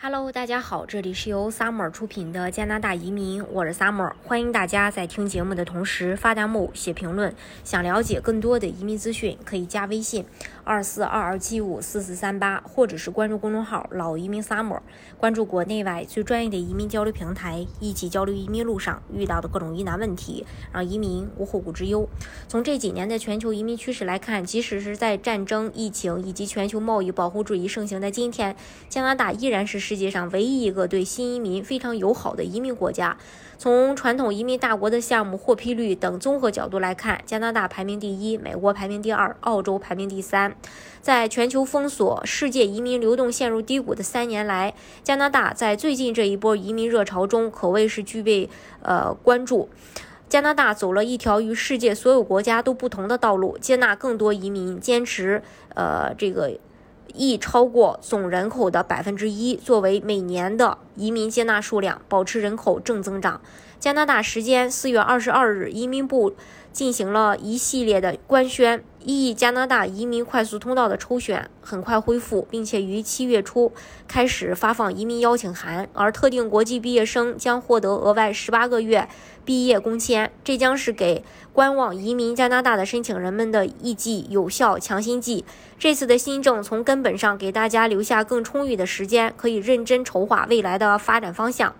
Hello，大家好，这里是由 Summer 出品的加拿大移民，我是 Summer，欢迎大家在听节目的同时发弹幕、写评论。想了解更多的移民资讯，可以加微信二四二二七五四四三八，或者是关注公众号“老移民 Summer”，关注国内外最专业的移民交流平台，一起交流移民路上遇到的各种疑难问题，让移民无后顾之忧。从这几年的全球移民趋势来看，即使是在战争、疫情以及全球贸易保护主义盛行的今天，加拿大依然是。世界上唯一一个对新移民非常友好的移民国家，从传统移民大国的项目获批率等综合角度来看，加拿大排名第一，美国排名第二，澳洲排名第三。在全球封锁、世界移民流动陷入低谷的三年来，加拿大在最近这一波移民热潮中可谓是具备呃关注。加拿大走了一条与世界所有国家都不同的道路，接纳更多移民，坚持呃这个。亦超过总人口的百分之一，作为每年的移民接纳数量，保持人口正增长。加拿大时间四月二十二日，移民部进行了一系列的官宣。意义加拿大移民快速通道的抽选很快恢复，并且于七月初开始发放移民邀请函，而特定国际毕业生将获得额外十八个月毕业工签。这将是给观望移民加拿大的申请人们的一剂有效强心剂。这次的新政从根本上给大家留下更充裕的时间，可以认真筹划未来的发展方向。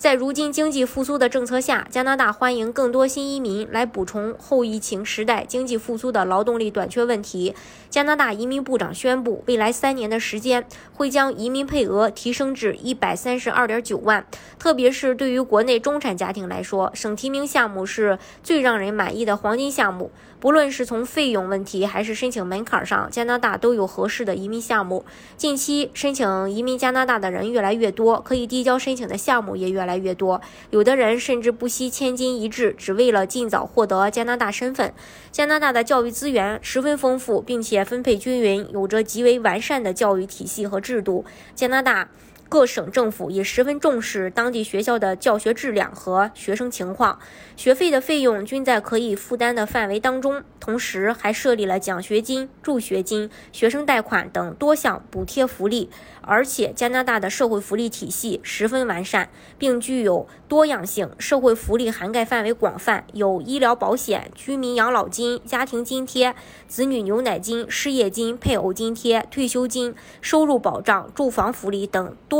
在如今经济复苏的政策下，加拿大欢迎更多新移民来补充后疫情时代经济复苏的劳动力短缺问题。加拿大移民部长宣布，未来三年的时间会将移民配额提升至一百三十二点九万。特别是对于国内中产家庭来说，省提名项目是最让人满意的黄金项目。不论是从费用问题还是申请门槛上，加拿大都有合适的移民项目。近期申请移民加拿大的人越来越多，可以递交申请的项目也越来越来越多。有的人甚至不惜千金一掷，只为了尽早获得加拿大身份。加拿大的教育资源十分丰富，并且分配均匀，有着极为完善的教育体系和制度。加拿大。各省政府也十分重视当地学校的教学质量和学生情况，学费的费用均在可以负担的范围当中，同时还设立了奖学金、助学金、学生贷款等多项补贴福利。而且，加拿大的社会福利体系十分完善，并具有多样性，社会福利涵盖范围广泛，有医疗保险、居民养老金、家庭津贴、子女牛奶金、失业金、配偶津贴、退休金、收入保障、住房福利等多